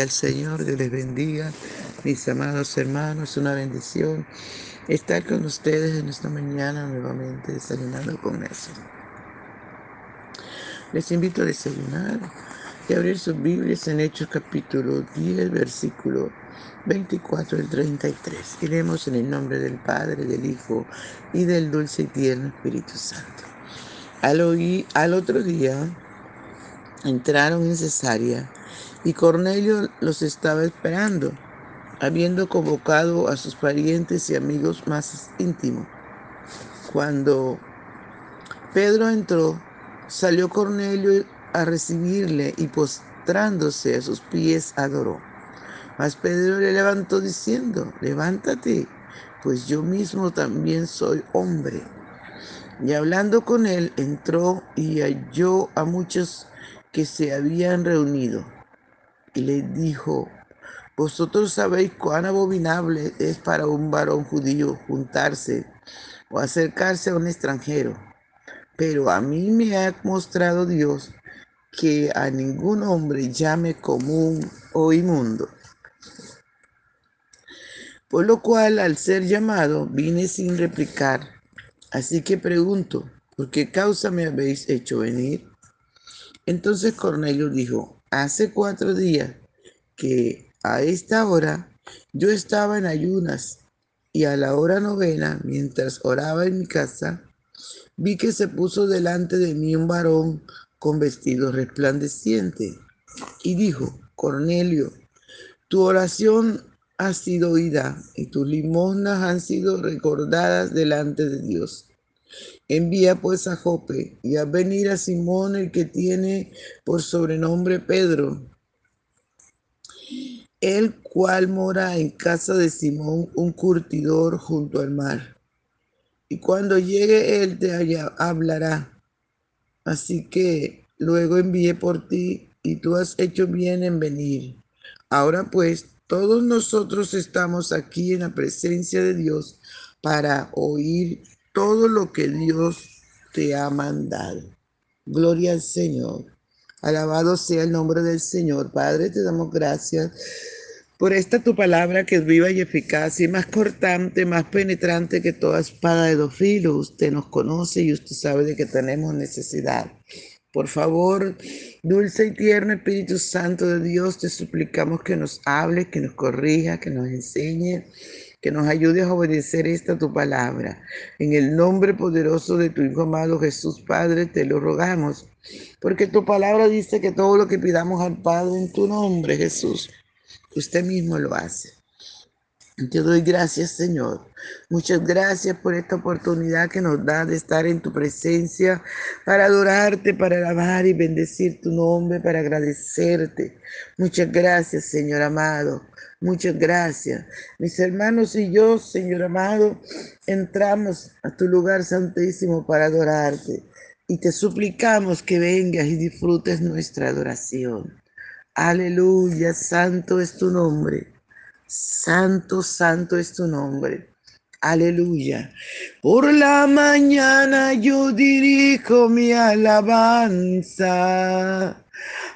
Al Señor, Dios les bendiga. Mis amados hermanos, una bendición estar con ustedes en esta mañana nuevamente desayunando con eso. Les invito a desayunar y abrir sus Biblias en Hechos capítulo 10, versículo 24 al 33. Iremos en el nombre del Padre, del Hijo y del dulce y tierno Espíritu Santo. Al, oí, al otro día entraron en Cesarea y Cornelio los estaba esperando, habiendo convocado a sus parientes y amigos más íntimos. Cuando Pedro entró, salió Cornelio a recibirle y postrándose a sus pies adoró. Mas Pedro le levantó diciendo, levántate, pues yo mismo también soy hombre. Y hablando con él, entró y halló a muchos que se habían reunido y le dijo, vosotros sabéis cuán abominable es para un varón judío juntarse o acercarse a un extranjero, pero a mí me ha mostrado Dios que a ningún hombre llame común o inmundo. Por lo cual, al ser llamado, vine sin replicar. Así que pregunto, ¿por qué causa me habéis hecho venir? Entonces Cornelio dijo, hace cuatro días que a esta hora yo estaba en ayunas y a la hora novena, mientras oraba en mi casa, vi que se puso delante de mí un varón con vestido resplandeciente y dijo, Cornelio, tu oración ha sido oída y tus limosnas han sido recordadas delante de Dios. Envía pues a Jope y a venir a Simón el que tiene por sobrenombre Pedro, el cual mora en casa de Simón, un curtidor junto al mar. Y cuando llegue él te hablará. Así que luego envié por ti y tú has hecho bien en venir. Ahora pues, todos nosotros estamos aquí en la presencia de Dios para oír todo lo que Dios te ha mandado. Gloria al Señor. Alabado sea el nombre del Señor. Padre, te damos gracias por esta tu palabra que es viva y eficaz y más cortante, más penetrante que toda espada de dos filos. Usted nos conoce y usted sabe de que tenemos necesidad. Por favor, dulce y tierno Espíritu Santo de Dios, te suplicamos que nos hable, que nos corrija, que nos enseñe que nos ayudes a obedecer esta tu palabra. En el nombre poderoso de tu Hijo amado Jesús, Padre, te lo rogamos, porque tu palabra dice que todo lo que pidamos al Padre en tu nombre, Jesús, usted mismo lo hace. Te doy gracias, Señor. Muchas gracias por esta oportunidad que nos da de estar en tu presencia para adorarte, para alabar y bendecir tu nombre, para agradecerte. Muchas gracias, Señor amado. Muchas gracias. Mis hermanos y yo, Señor amado, entramos a tu lugar santísimo para adorarte y te suplicamos que vengas y disfrutes nuestra adoración. Aleluya, santo es tu nombre. Santo, santo es tu nombre. Aleluya. Por la mañana yo dirijo mi alabanza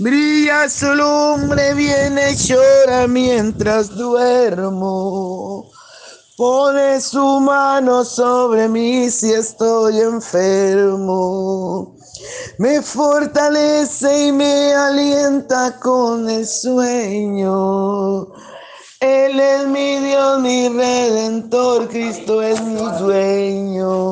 Brilla su lumbre, viene y llora mientras duermo. Pone su mano sobre mí si estoy enfermo. Me fortalece y me alienta con el sueño. Él es mi Dios, mi redentor, Cristo es mi dueño.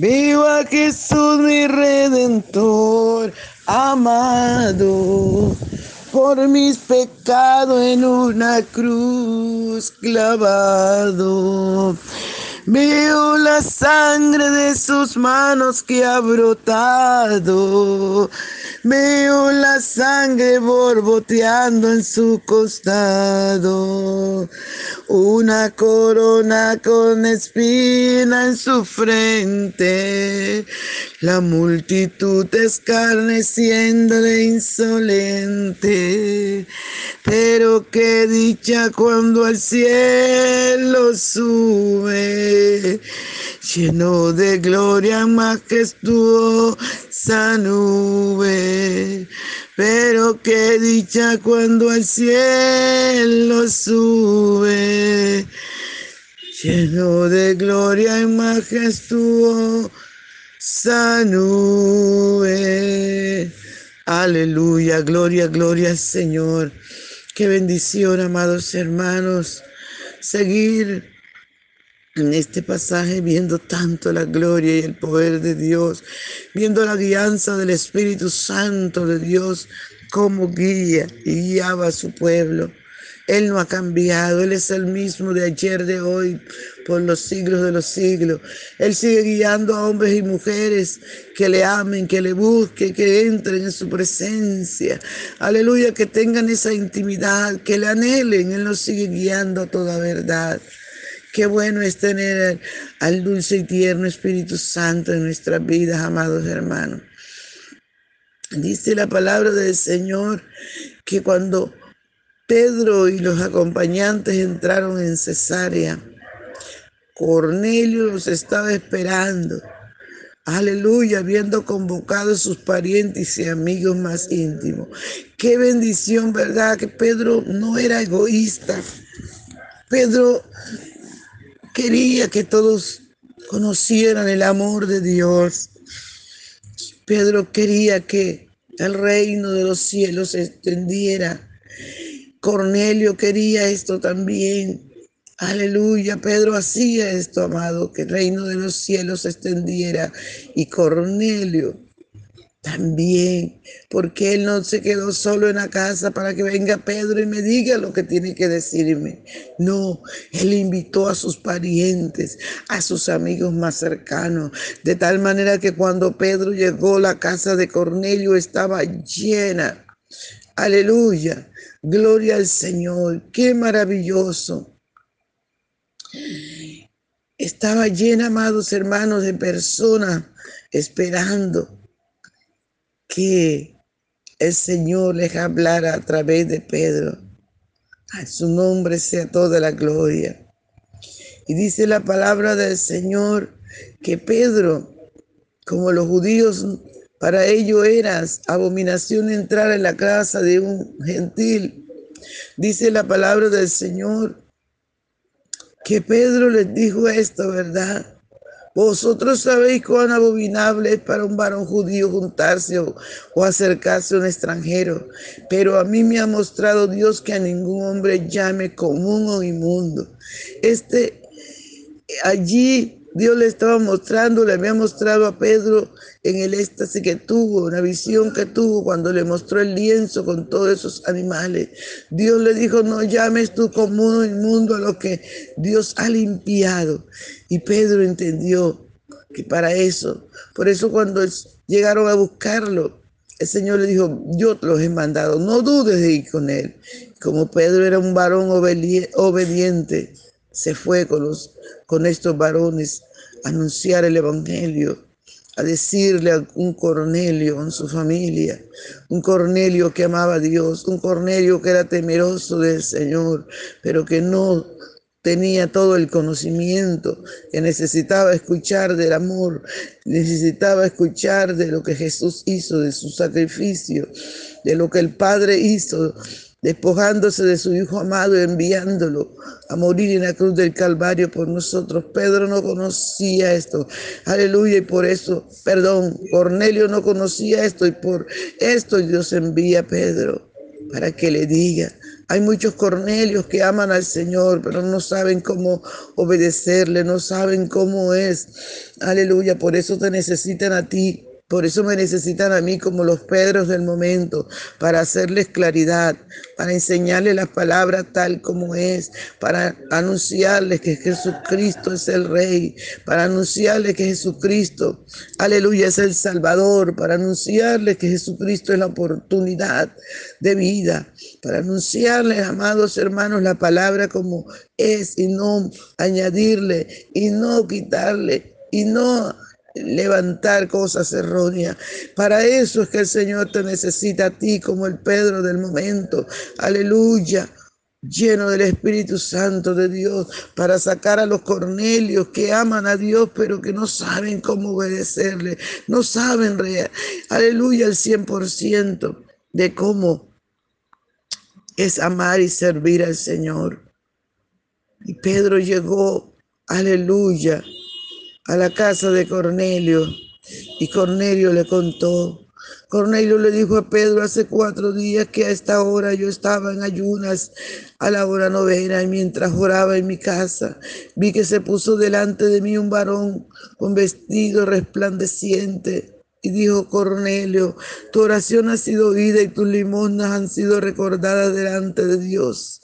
Viva Jesús mi redentor amado, por mis pecados en una cruz clavado. Veo la sangre de sus manos que ha brotado. Veo la sangre borboteando en su costado. Una corona con espina en su frente. La multitud escarneciendo de insolente. Pero qué dicha cuando al cielo sube, lleno de gloria majestuosa nube. Pero qué dicha cuando al cielo sube, lleno de gloria y majestuosa nube. Aleluya, gloria, gloria al Señor. Qué bendición, amados hermanos, seguir en este pasaje viendo tanto la gloria y el poder de Dios, viendo la guianza del Espíritu Santo de Dios como guía y guiaba a su pueblo. Él no ha cambiado, Él es el mismo de ayer, de hoy, por los siglos de los siglos. Él sigue guiando a hombres y mujeres que le amen, que le busquen, que entren en su presencia. Aleluya, que tengan esa intimidad, que le anhelen. Él nos sigue guiando a toda verdad. Qué bueno es tener al dulce y tierno Espíritu Santo en nuestras vidas, amados hermanos. Dice la palabra del Señor que cuando Pedro y los acompañantes entraron en Cesarea. Cornelio los estaba esperando. Aleluya, habiendo convocado a sus parientes y amigos más íntimos. Qué bendición, ¿verdad? Que Pedro no era egoísta. Pedro quería que todos conocieran el amor de Dios. Pedro quería que el reino de los cielos se extendiera Cornelio quería esto también. Aleluya, Pedro hacía esto, amado, que el reino de los cielos se extendiera. Y Cornelio también, porque él no se quedó solo en la casa para que venga Pedro y me diga lo que tiene que decirme. No, él invitó a sus parientes, a sus amigos más cercanos, de tal manera que cuando Pedro llegó, la casa de Cornelio estaba llena. Aleluya Gloria al Señor, qué maravilloso. Estaba llena, amados hermanos, de personas esperando que el Señor les hablara a través de Pedro. A su nombre sea toda la gloria. Y dice la palabra del Señor que Pedro, como los judíos para ello era abominación entrar en la casa de un gentil. Dice la palabra del Señor que Pedro les dijo esto, ¿verdad? Vosotros sabéis cuán abominable es para un varón judío juntarse o, acercarse a un extranjero, pero a mí me ha mostrado Dios que a ningún hombre llame común o inmundo. Este allí Dios le estaba mostrando, le había mostrado a Pedro en el éxtasis que tuvo, una visión que tuvo cuando le mostró el lienzo con todos esos animales. Dios le dijo, no llames tú común inmundo a lo que Dios ha limpiado. Y Pedro entendió que para eso, por eso cuando llegaron a buscarlo, el Señor le dijo, yo te los he mandado, no dudes de ir con él. Como Pedro era un varón obediente, se fue con, los, con estos varones a anunciar el Evangelio, a decirle a un Cornelio en su familia, un Cornelio que amaba a Dios, un Cornelio que era temeroso del Señor, pero que no tenía todo el conocimiento, que necesitaba escuchar del amor, necesitaba escuchar de lo que Jesús hizo, de su sacrificio, de lo que el Padre hizo despojándose de su Hijo amado y enviándolo a morir en la cruz del Calvario por nosotros. Pedro no conocía esto. Aleluya. Y por eso, perdón, Cornelio no conocía esto y por esto Dios envía a Pedro para que le diga. Hay muchos Cornelios que aman al Señor, pero no saben cómo obedecerle, no saben cómo es. Aleluya. Por eso te necesitan a ti por eso me necesitan a mí como los Pedros del momento, para hacerles claridad, para enseñarles las palabras tal como es, para anunciarles que Jesucristo es el Rey, para anunciarles que Jesucristo, aleluya, es el Salvador, para anunciarles que Jesucristo es la oportunidad de vida, para anunciarles, amados hermanos, la palabra como es y no añadirle y no quitarle y no levantar cosas erróneas. Para eso es que el Señor te necesita a ti como el Pedro del momento. Aleluya. Lleno del Espíritu Santo de Dios para sacar a los Cornelios que aman a Dios pero que no saben cómo obedecerle, no saben, aleluya, el 100% de cómo es amar y servir al Señor. Y Pedro llegó, aleluya, a la casa de Cornelio y Cornelio le contó. Cornelio le dijo a Pedro hace cuatro días que a esta hora yo estaba en ayunas a la hora novena y mientras oraba en mi casa vi que se puso delante de mí un varón con vestido resplandeciente y dijo Cornelio, tu oración ha sido oída y tus limosnas han sido recordadas delante de Dios.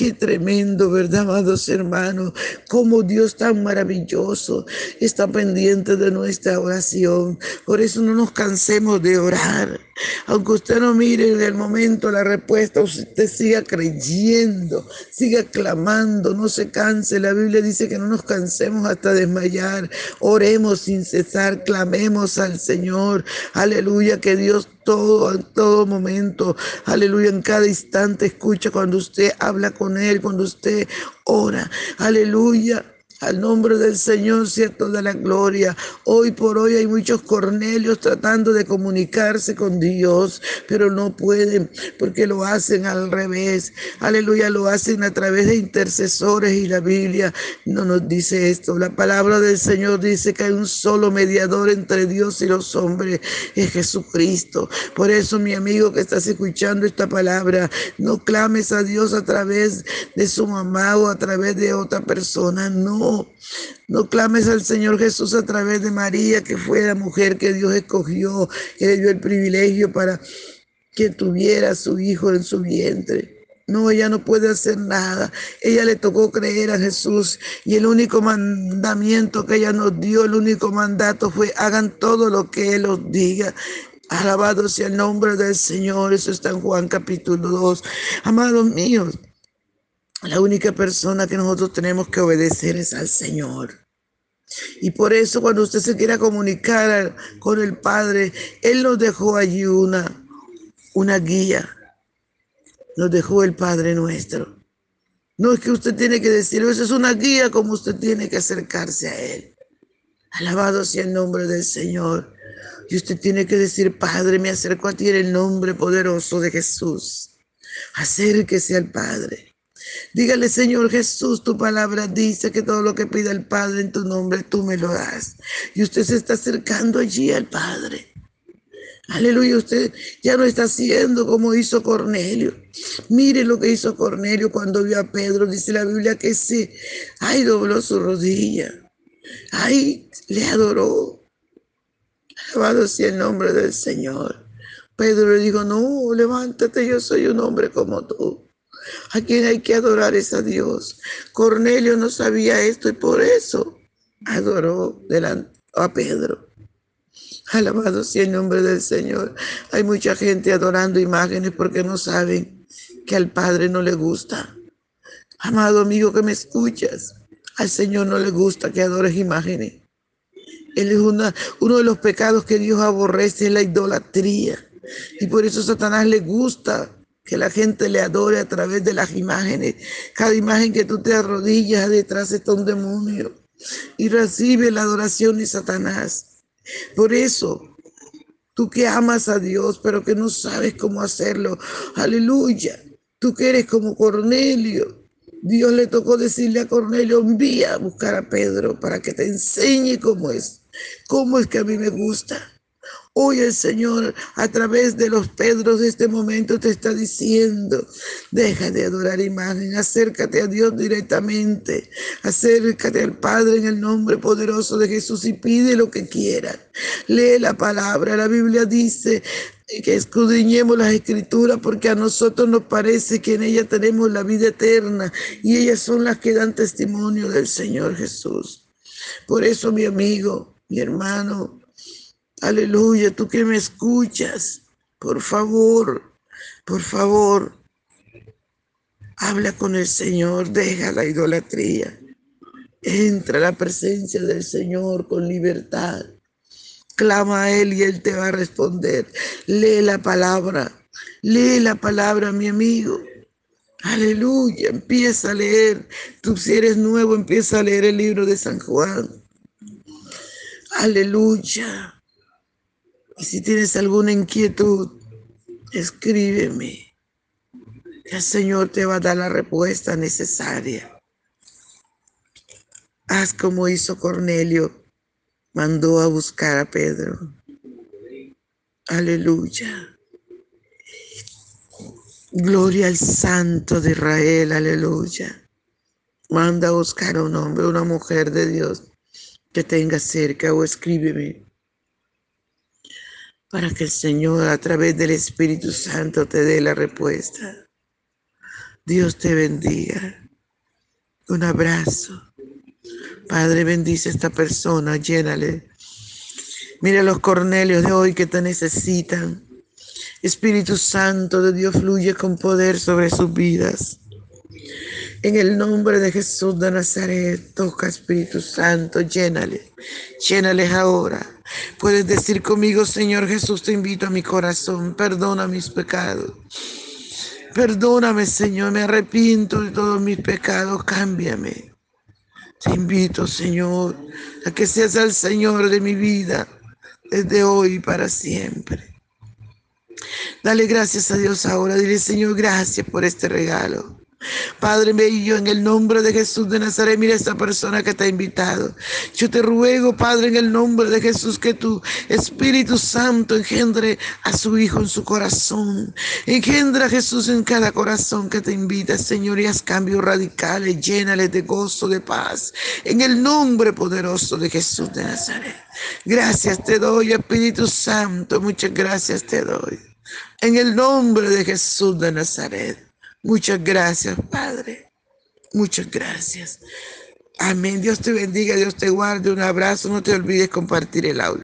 Qué tremendo, ¿verdad, amados hermanos? Cómo Dios tan maravilloso está pendiente de nuestra oración. Por eso no nos cansemos de orar. Aunque usted no mire en el momento la respuesta, usted siga creyendo, siga clamando, no se canse. La Biblia dice que no nos cansemos hasta desmayar. Oremos sin cesar, clamemos al Señor. Aleluya, que Dios todo, en todo momento, aleluya, en cada instante escucha cuando usted habla con Él, cuando usted ora, aleluya. Al nombre del Señor sea toda la gloria. Hoy por hoy hay muchos Cornelios tratando de comunicarse con Dios, pero no pueden porque lo hacen al revés. Aleluya, lo hacen a través de intercesores y la Biblia no nos dice esto. La palabra del Señor dice que hay un solo mediador entre Dios y los hombres, es Jesucristo. Por eso, mi amigo que estás escuchando esta palabra, no clames a Dios a través de su mamá o a través de otra persona, no no, clames al Señor Jesús a través de María, que fue la mujer que Dios escogió, que le dio el privilegio para que tuviera a su hijo en su vientre. No, ella no puede hacer nada. Ella le tocó creer a Jesús y el único mandamiento que ella nos dio, el único mandato fue hagan todo lo que Él os diga. Alabado sea el nombre del Señor. Eso está en Juan capítulo 2. Amados míos, la única persona que nosotros tenemos que obedecer es al Señor. Y por eso cuando usted se quiera comunicar con el Padre, Él nos dejó allí una, una guía. Nos dejó el Padre nuestro. No es que usted tiene que decir, eso es una guía como usted tiene que acercarse a Él. Alabado sea el nombre del Señor. Y usted tiene que decir, Padre, me acerco a ti en el nombre poderoso de Jesús. Acérquese al Padre. Dígale, Señor Jesús, tu palabra dice que todo lo que pida el Padre en tu nombre, tú me lo das. Y usted se está acercando allí al Padre. Aleluya, usted ya no está haciendo como hizo Cornelio. Mire lo que hizo Cornelio cuando vio a Pedro. Dice la Biblia que sí, ay, dobló su rodilla. Ay, le adoró. Alabado sea el nombre del Señor. Pedro le dijo, no, levántate, yo soy un hombre como tú. A quien hay que adorar es a Dios. Cornelio no sabía esto y por eso adoró delante a Pedro. Alabado sea el nombre del Señor. Hay mucha gente adorando imágenes porque no saben que al Padre no le gusta. Amado amigo que me escuchas, al Señor no le gusta que adores imágenes. Él es uno de los pecados que Dios aborrece, es la idolatría. Y por eso Satanás le gusta que la gente le adore a través de las imágenes. Cada imagen que tú te arrodillas, detrás está un demonio. Y recibe la adoración de Satanás. Por eso, tú que amas a Dios, pero que no sabes cómo hacerlo, aleluya. Tú que eres como Cornelio. Dios le tocó decirle a Cornelio, envía a buscar a Pedro para que te enseñe cómo es, cómo es que a mí me gusta. Hoy el Señor a través de los Pedros de este momento te está diciendo, deja de adorar imagen, acércate a Dios directamente, acércate al Padre en el nombre poderoso de Jesús y pide lo que quieras. Lee la palabra, la Biblia dice, que escudriñemos las escrituras porque a nosotros nos parece que en ella tenemos la vida eterna y ellas son las que dan testimonio del Señor Jesús. Por eso, mi amigo, mi hermano, Aleluya, tú que me escuchas, por favor, por favor, habla con el Señor, deja la idolatría, entra a la presencia del Señor con libertad, clama a Él y Él te va a responder. Lee la palabra, lee la palabra, mi amigo. Aleluya, empieza a leer. Tú si eres nuevo, empieza a leer el libro de San Juan. Aleluya. Y si tienes alguna inquietud, escríbeme. El Señor te va a dar la respuesta necesaria. Haz como hizo Cornelio, mandó a buscar a Pedro. Aleluya. Gloria al Santo de Israel, aleluya. Manda a buscar a un hombre, una mujer de Dios que tenga cerca o escríbeme para que el Señor a través del Espíritu Santo te dé la respuesta. Dios te bendiga. Un abrazo. Padre, bendice a esta persona, llénale. Mira los Cornelios de hoy que te necesitan. Espíritu Santo de Dios fluye con poder sobre sus vidas. En el nombre de Jesús de Nazaret, toca Espíritu Santo, llénale, llénales ahora. Puedes decir conmigo, Señor Jesús, te invito a mi corazón, perdona mis pecados. Perdóname, Señor, me arrepiento de todos mis pecados, cámbiame. Te invito, Señor, a que seas el Señor de mi vida desde hoy y para siempre. Dale gracias a Dios ahora. Dile, Señor, gracias por este regalo. Padre mío, en el nombre de Jesús de Nazaret, mira esta persona que te ha invitado. Yo te ruego, Padre, en el nombre de Jesús, que tu Espíritu Santo engendre a su Hijo en su corazón. Engendra a Jesús en cada corazón que te invita, Señor, y haz cambios radicales, llénale de gozo, de paz. En el nombre poderoso de Jesús de Nazaret. Gracias te doy, Espíritu Santo, muchas gracias te doy. En el nombre de Jesús de Nazaret. Muchas gracias, Padre. Muchas gracias. Amén. Dios te bendiga, Dios te guarde. Un abrazo. No te olvides compartir el audio.